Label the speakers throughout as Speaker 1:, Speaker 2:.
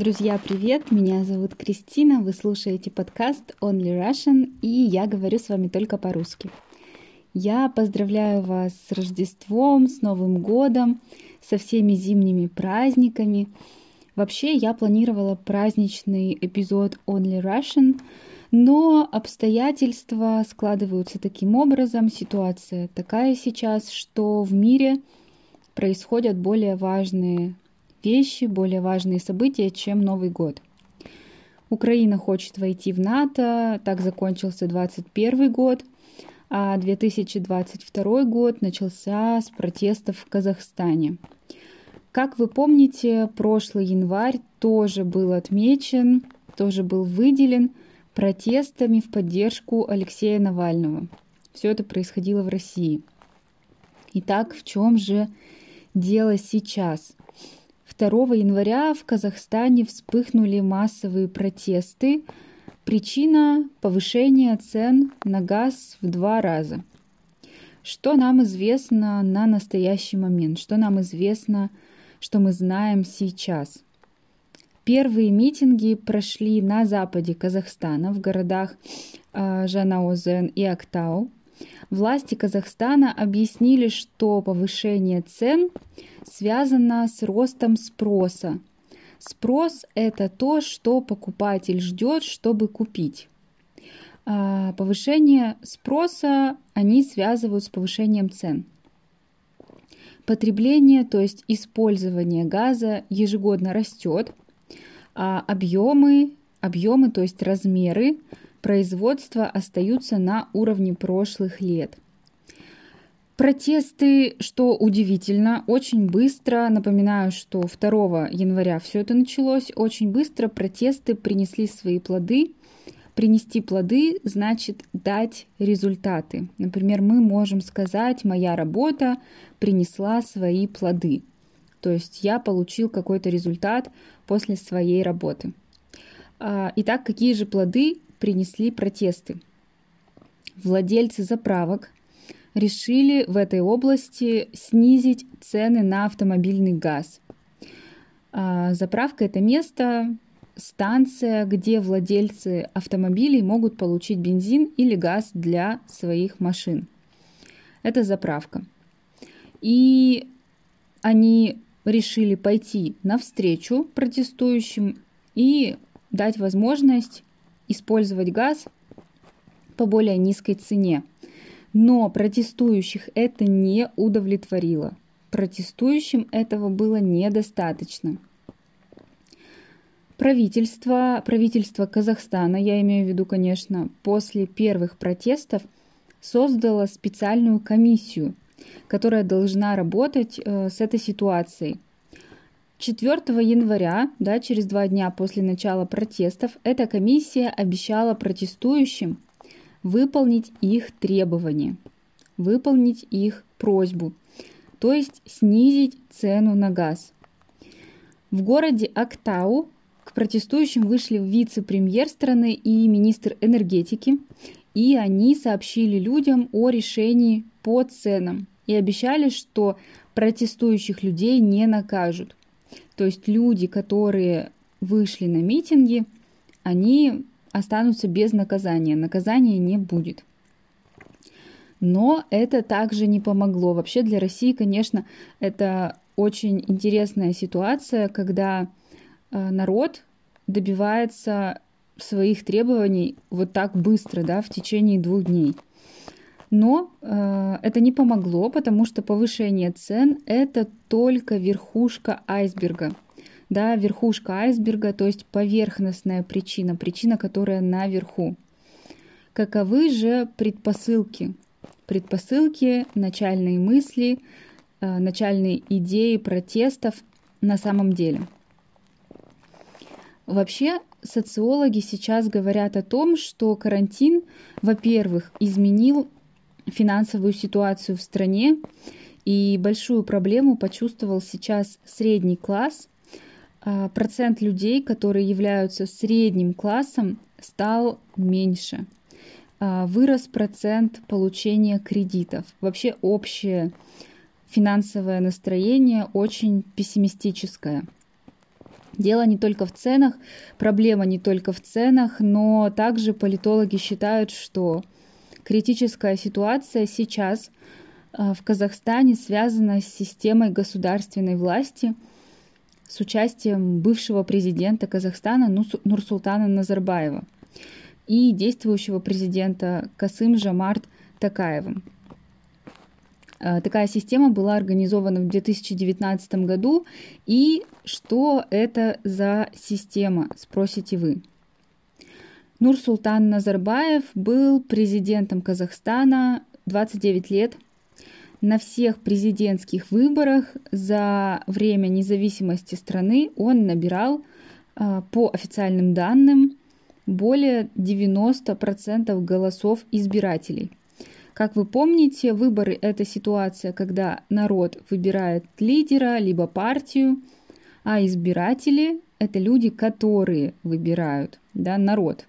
Speaker 1: Друзья, привет! Меня зовут Кристина, вы слушаете подкаст Only Russian, и я говорю с вами только по-русски. Я поздравляю вас с Рождеством, с Новым годом, со всеми зимними праздниками. Вообще, я планировала праздничный эпизод Only Russian, но обстоятельства складываются таким образом, ситуация такая сейчас, что в мире происходят более важные вещи, более важные события, чем Новый год. Украина хочет войти в НАТО, так закончился 2021 год, а 2022 год начался с протестов в Казахстане. Как вы помните, прошлый январь тоже был отмечен, тоже был выделен протестами в поддержку Алексея Навального. Все это происходило в России. Итак, в чем же дело сейчас? 2 января в Казахстане вспыхнули массовые протесты. Причина – повышение цен на газ в два раза. Что нам известно на настоящий момент? Что нам известно, что мы знаем сейчас? Первые митинги прошли на западе Казахстана, в городах а, Жанаозен и Актау. Власти Казахстана объяснили, что повышение цен связано с ростом спроса. Спрос – это то, что покупатель ждет, чтобы купить. А повышение спроса они связывают с повышением цен. Потребление, то есть использование газа ежегодно растет, а объемы, объемы, то есть размеры производства остаются на уровне прошлых лет. Протесты, что удивительно, очень быстро, напоминаю, что 2 января все это началось, очень быстро протесты принесли свои плоды. Принести плоды значит дать результаты. Например, мы можем сказать, моя работа принесла свои плоды. То есть я получил какой-то результат после своей работы. А, итак, какие же плоды принесли протесты. Владельцы заправок решили в этой области снизить цены на автомобильный газ. А, заправка – это место, станция, где владельцы автомобилей могут получить бензин или газ для своих машин. Это заправка. И они решили пойти навстречу протестующим и дать возможность использовать газ по более низкой цене. Но протестующих это не удовлетворило. Протестующим этого было недостаточно. Правительство, правительство Казахстана, я имею в виду, конечно, после первых протестов создало специальную комиссию, которая должна работать э, с этой ситуацией – 4 января, да, через два дня после начала протестов, эта комиссия обещала протестующим выполнить их требования, выполнить их просьбу, то есть снизить цену на газ. В городе Актау к протестующим вышли вице-премьер страны и министр энергетики, и они сообщили людям о решении по ценам и обещали, что протестующих людей не накажут. То есть люди, которые вышли на митинги, они останутся без наказания. Наказания не будет. Но это также не помогло. Вообще для России, конечно, это очень интересная ситуация, когда э, народ добивается своих требований вот так быстро, да, в течение двух дней. Но э, это не помогло, потому что повышение цен это только верхушка айсберга. Да, верхушка айсберга, то есть поверхностная причина, причина, которая наверху. Каковы же предпосылки? Предпосылки, начальные мысли, э, начальные идеи протестов на самом деле. Вообще, социологи сейчас говорят о том, что карантин, во-первых, изменил финансовую ситуацию в стране, и большую проблему почувствовал сейчас средний класс. А, процент людей, которые являются средним классом, стал меньше. А, вырос процент получения кредитов. Вообще общее финансовое настроение очень пессимистическое. Дело не только в ценах, проблема не только в ценах, но также политологи считают, что критическая ситуация сейчас а, в Казахстане связана с системой государственной власти, с участием бывшего президента Казахстана Нурсултана Назарбаева и действующего президента Касым Жамарт Такаевым. А, такая система была организована в 2019 году. И что это за система, спросите вы. Нурсултан Назарбаев был президентом Казахстана 29 лет. На всех президентских выборах за время независимости страны он набирал, а, по официальным данным, более 90% голосов избирателей – как вы помните, выборы – это ситуация, когда народ выбирает лидера, либо партию, а избиратели – это люди, которые выбирают да, народ.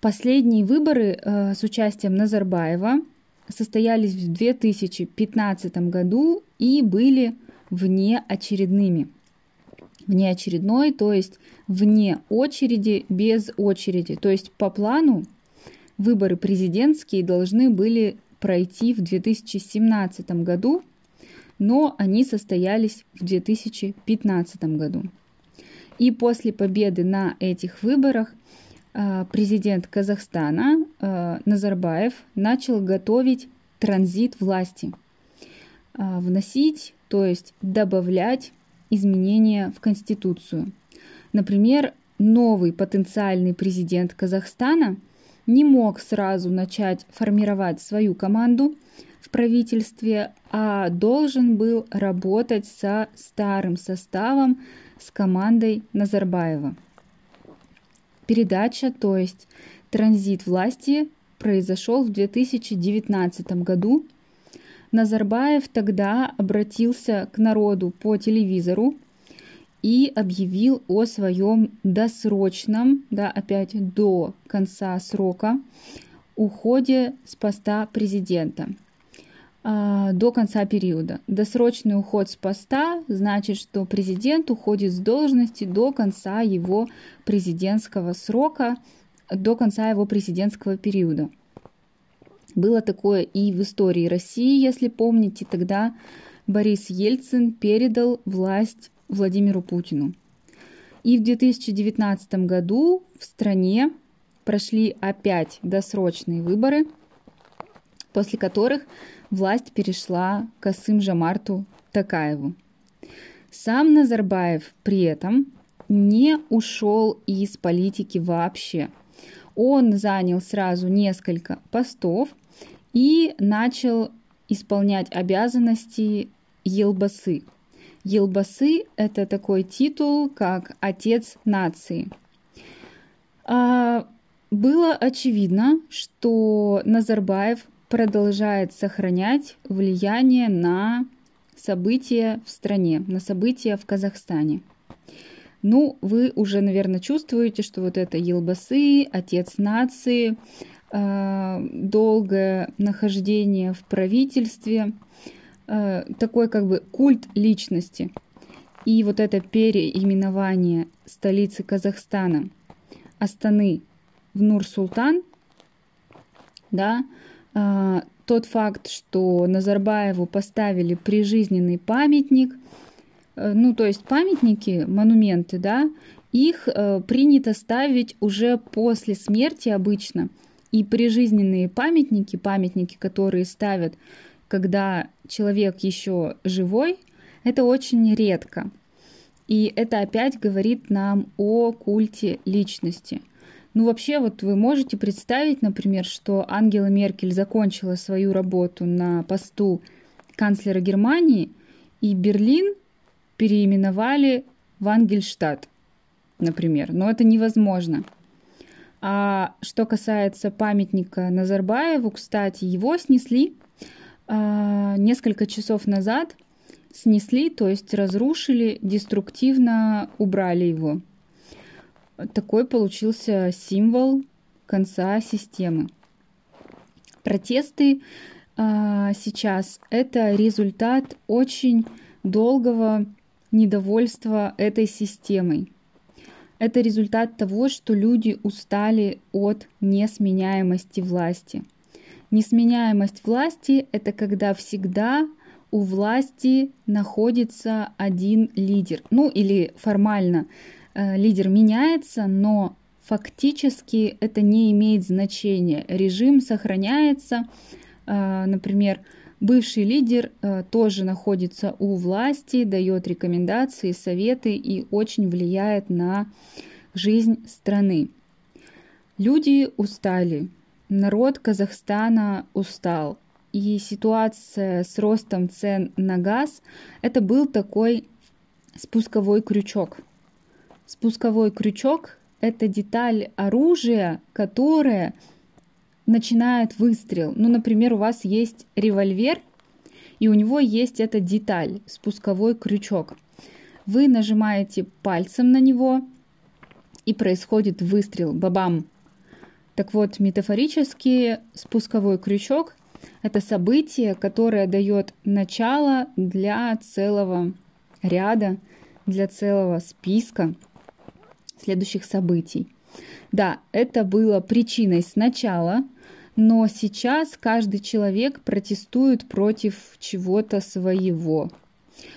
Speaker 1: Последние выборы э, с участием Назарбаева состоялись в 2015 году и были внеочередными. Внеочередной, то есть вне очереди, без очереди. То есть по плану Выборы президентские должны были пройти в 2017 году, но они состоялись в 2015 году. И после победы на этих выборах президент Казахстана а, Назарбаев начал готовить транзит власти, а, вносить, то есть добавлять изменения в Конституцию. Например, новый потенциальный президент Казахстана – не мог сразу начать формировать свою команду в правительстве, а должен был работать со старым составом, с командой Назарбаева. Передача, то есть транзит власти, произошел в 2019 году. Назарбаев тогда обратился к народу по телевизору и объявил о своем досрочном, да, опять до конца срока, уходе с поста президента до конца периода. Досрочный уход с поста значит, что президент уходит с должности до конца его президентского срока, до конца его президентского периода. Было такое и в истории России, если помните, тогда Борис Ельцин передал власть Владимиру Путину. И в 2019 году в стране прошли опять досрочные выборы, после которых власть перешла Касым Жамарту Такаеву. Сам Назарбаев при этом не ушел из политики вообще. Он занял сразу несколько постов и начал исполнять обязанности Елбасы – Елбасы – это такой титул, как «Отец нации». А, было очевидно, что Назарбаев продолжает сохранять влияние на события в стране, на события в Казахстане. Ну, вы уже, наверное, чувствуете, что вот это Елбасы, отец нации, а, долгое нахождение в правительстве – Э, такой как бы культ личности. И вот это переименование столицы Казахстана Астаны в Нур-Султан, да, э, тот факт, что Назарбаеву поставили прижизненный памятник, э, ну, то есть памятники, монументы, да, их э, принято ставить уже после смерти обычно. И прижизненные памятники, памятники, которые ставят когда человек еще живой, это очень редко. И это опять говорит нам о культе личности. Ну, вообще, вот вы можете представить, например, что Ангела Меркель закончила свою работу на посту канцлера Германии, и Берлин переименовали в Ангельштадт, например. Но это невозможно. А что касается памятника Назарбаеву, кстати, его снесли а, несколько часов назад снесли, то есть разрушили, деструктивно убрали его. Такой получился символ конца системы. Протесты а, сейчас это результат очень долгого недовольство этой системой. Это результат того, что люди устали от несменяемости власти. Несменяемость власти – это когда всегда у власти находится один лидер. Ну или формально лидер меняется, но фактически это не имеет значения. Режим сохраняется. Э, например, бывший лидер э, тоже находится у власти, дает рекомендации, советы и очень влияет на жизнь страны. Люди устали, народ Казахстана устал, и ситуация с ростом цен на газ – это был такой спусковой крючок. Спусковой крючок – это деталь оружия, которая начинает выстрел. Ну, например, у вас есть револьвер, и у него есть эта деталь, спусковой крючок. Вы нажимаете пальцем на него, и происходит выстрел, бабам. Так вот, метафорически спусковой крючок это событие, которое дает начало для целого ряда, для целого списка следующих событий. Да, это было причиной сначала, но сейчас каждый человек протестует против чего-то своего.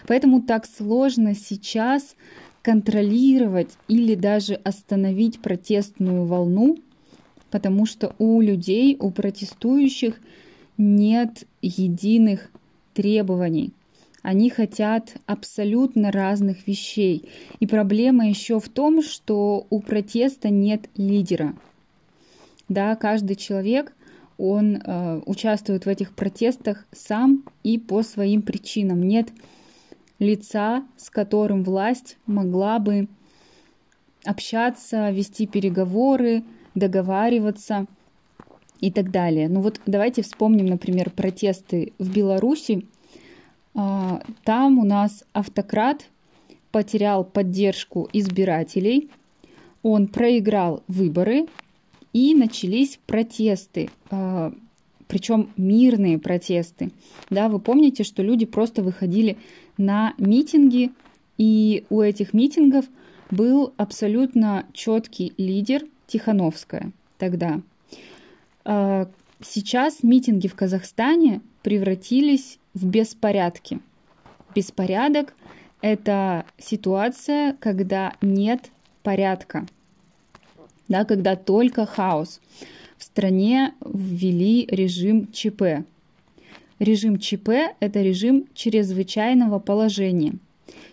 Speaker 1: Поэтому так сложно сейчас контролировать или даже остановить протестную волну, потому что у людей, у протестующих – нет единых требований. Они хотят абсолютно разных вещей. И проблема еще в том, что у протеста нет лидера. Да, каждый человек, он э, участвует в этих протестах сам и по своим причинам. Нет лица, с которым власть могла бы общаться, вести переговоры, договариваться – и так далее. Ну вот давайте вспомним, например, протесты в Беларуси. А, там у нас автократ потерял поддержку избирателей, он проиграл выборы и начались протесты, а, причем мирные протесты. Да, вы помните, что люди просто выходили на митинги, и у этих митингов был абсолютно четкий лидер Тихановская тогда. А, сейчас митинги в Казахстане превратились в беспорядки. Беспорядок – это ситуация, когда нет порядка, да, когда только хаос. В стране ввели режим ЧП. Режим ЧП – это режим чрезвычайного положения.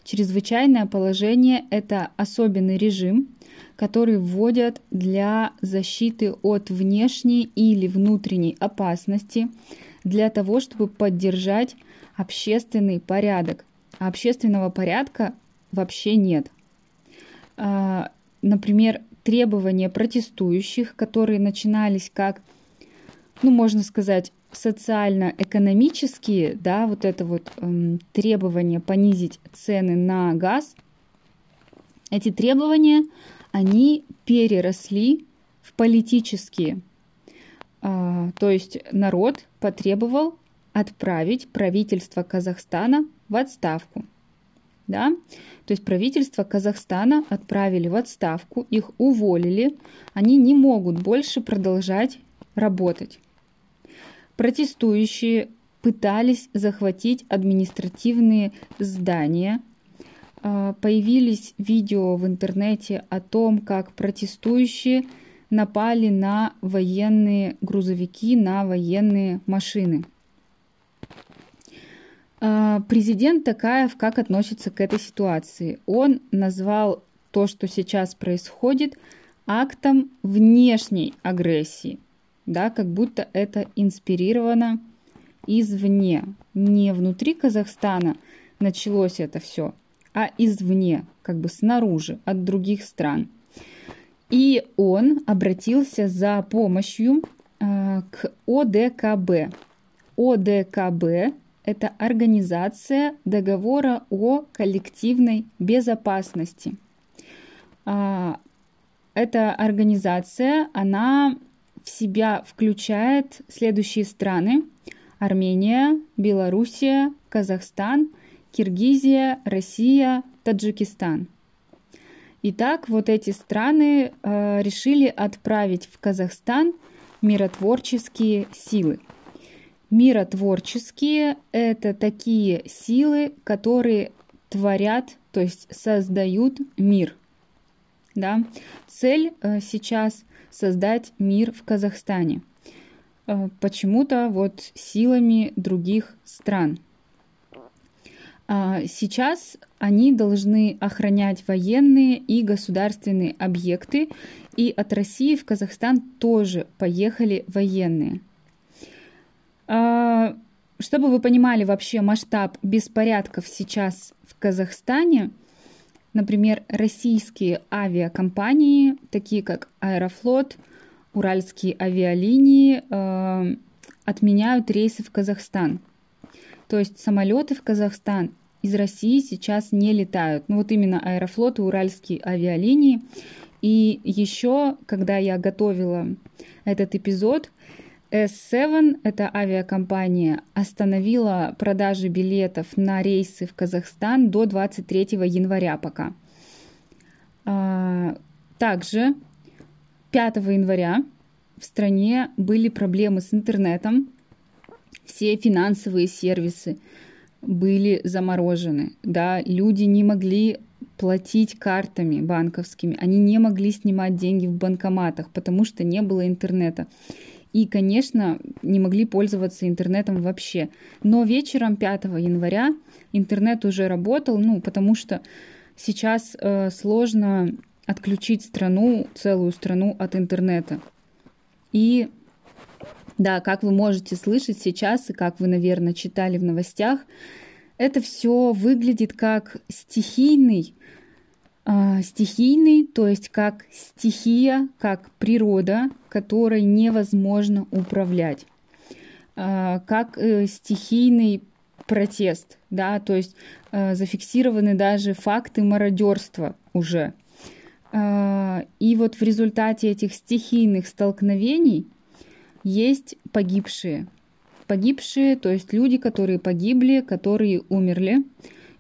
Speaker 1: Чрезвычайное положение – это особенный режим, которые вводят для защиты от внешней или внутренней опасности, для того, чтобы поддержать общественный порядок. А общественного порядка вообще нет. А, например, требования протестующих, которые начинались как, ну, можно сказать, социально-экономические, да, вот это вот эм, требование понизить цены на газ, эти требования они переросли в политические. А, то есть народ потребовал отправить правительство Казахстана в отставку. Да? То есть правительство Казахстана отправили в отставку, их уволили, они не могут больше продолжать работать. Протестующие пытались захватить административные здания а, появились видео в интернете о том, как протестующие напали на военные грузовики, на военные машины. А, президент Такаев как относится к этой ситуации? Он назвал то, что сейчас происходит, актом внешней агрессии, да, как будто это инспирировано извне, не внутри Казахстана началось это все, а извне, как бы снаружи, от других стран. И он обратился за помощью э, к ОДКБ. ОДКБ – это Организация договора о коллективной безопасности. А, эта организация, она в себя включает следующие страны. Армения, Белоруссия, Казахстан Киргизия, Россия, Таджикистан. Итак, вот эти страны э, решили отправить в Казахстан миротворческие силы. Миротворческие – это такие силы, которые творят, то есть создают мир. Да? Цель э, сейчас создать мир в Казахстане. Э, почему-то вот силами других стран. А сейчас они должны охранять военные и государственные объекты, и от России в Казахстан тоже поехали военные. А, чтобы вы понимали вообще масштаб беспорядков сейчас в Казахстане, например, российские авиакомпании, такие как Аэрофлот, Уральские авиалинии, э, отменяют рейсы в Казахстан. То есть самолеты в Казахстан из России сейчас не летают. Ну вот именно Аэрофлот и Уральские авиалинии. И еще, когда я готовила этот эпизод, S7, это авиакомпания, остановила продажи билетов на рейсы в Казахстан до 23 января пока. А, также 5 января в стране были проблемы с интернетом, все финансовые сервисы были заморожены, да, люди не могли платить картами банковскими, они не могли снимать деньги в банкоматах, потому что не было интернета. И, конечно, не могли пользоваться интернетом вообще. Но вечером 5 января интернет уже работал, ну, потому что сейчас э, сложно отключить страну, целую страну от интернета. И да, как вы можете слышать сейчас, и как вы, наверное, читали в новостях, это все выглядит как стихийный а, стихийный, то есть как стихия, как природа, которой невозможно управлять, а, как э, стихийный протест, да, то есть э, зафиксированы даже факты мародерства уже. А, и вот в результате этих стихийных столкновений есть погибшие. Погибшие, то есть люди, которые погибли, которые умерли.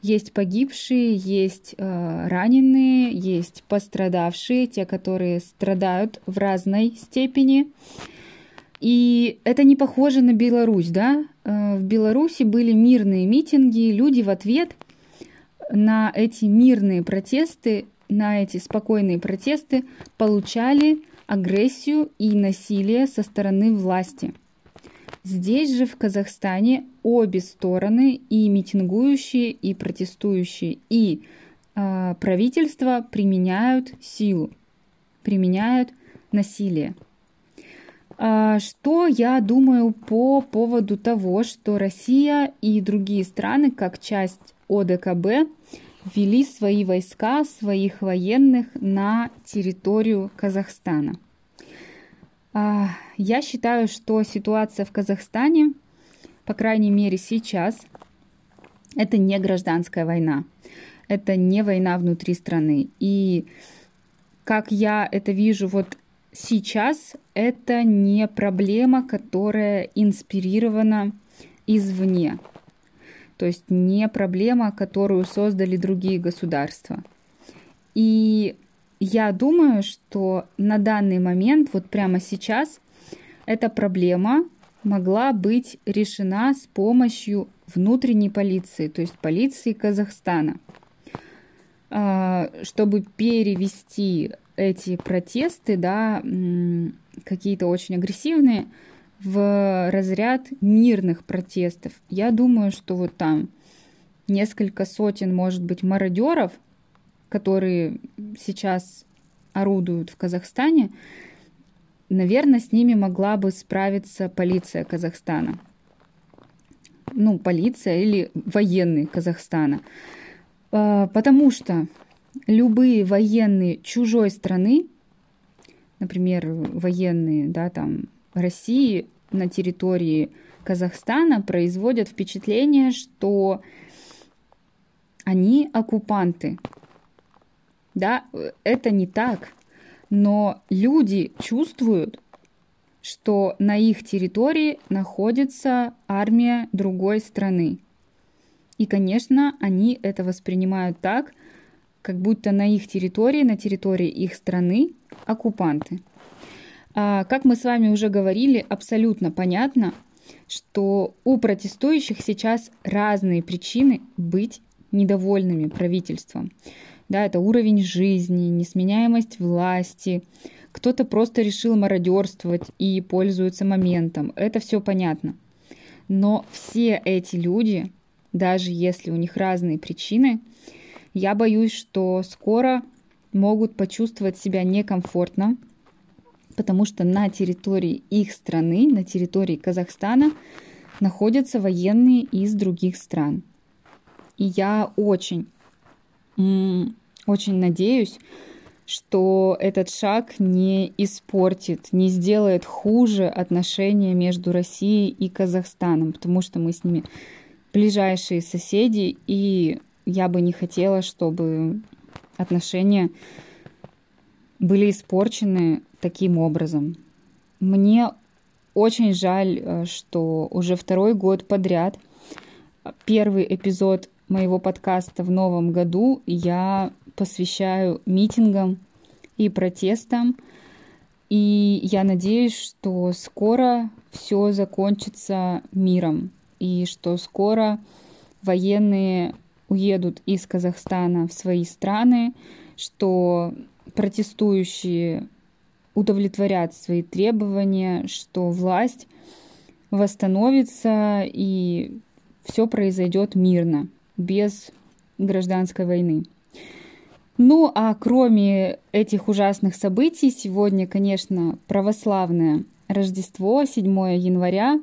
Speaker 1: Есть погибшие, есть э, раненые, есть пострадавшие, те, которые страдают в разной степени. И это не похоже на Беларусь, да? Э, в Беларуси были мирные митинги, люди в ответ на эти мирные протесты, на эти спокойные протесты получали агрессию и насилие со стороны власти – Здесь же, в Казахстане, обе стороны, и митингующие, и протестующие, и э, правительство применяют силу, применяют насилие. А что я думаю по поводу того, что Россия и другие страны, как часть ОДКБ, ввели свои войска, своих военных на территорию Казахстана? А, я считаю, что ситуация в Казахстане, по крайней мере сейчас, это не гражданская война. Это не война внутри страны. И как я это вижу вот сейчас, это не проблема, которая инспирирована извне. То есть не проблема, которую создали другие государства. И я думаю, что на данный момент, вот прямо сейчас, эта проблема могла быть решена с помощью внутренней полиции, то есть полиции Казахстана, а, чтобы перевести эти протесты, да, какие-то очень агрессивные, в разряд мирных протестов. Я думаю, что вот там несколько сотен, может быть, мародеров – которые сейчас орудуют в Казахстане, наверное, с ними могла бы справиться полиция Казахстана. Ну, полиция или военные Казахстана. А, потому что любые военные чужой страны, например, военные, да, там, России на территории Казахстана производят впечатление, что они оккупанты, да, это не так. Но люди чувствуют, что на их территории находится армия другой страны. И, конечно, они это воспринимают так, как будто на их территории, на территории их страны оккупанты. А, как мы с вами уже говорили, абсолютно понятно, что у протестующих сейчас разные причины быть недовольными правительством. Да, это уровень жизни, несменяемость власти, кто-то просто решил мародерствовать и пользуется моментом. Это все понятно. Но все эти люди, даже если у них разные причины, я боюсь, что скоро могут почувствовать себя некомфортно, потому что на территории их страны, на территории Казахстана, находятся военные из других стран. И я очень, очень надеюсь, что этот шаг не испортит, не сделает хуже отношения между Россией и Казахстаном, потому что мы с ними ближайшие соседи, и я бы не хотела, чтобы отношения были испорчены таким образом. Мне очень жаль, э, что уже второй год подряд первый эпизод моего подкаста в новом году я посвящаю митингам и протестам. И я надеюсь, что скоро все закончится миром и что скоро военные уедут из Казахстана в свои страны, что протестующие удовлетворят свои требования, что власть восстановится и все произойдет мирно, без гражданской войны. Ну а кроме этих ужасных событий, сегодня, конечно, православное Рождество, 7 января.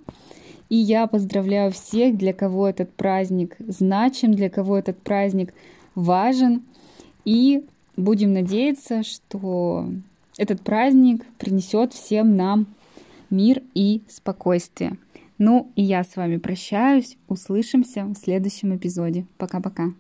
Speaker 1: И я поздравляю всех, для кого этот праздник значим, для кого этот праздник важен. И будем надеяться, что этот праздник принесет всем нам мир и спокойствие. Ну и я с вами прощаюсь. Услышимся в следующем эпизоде. Пока-пока.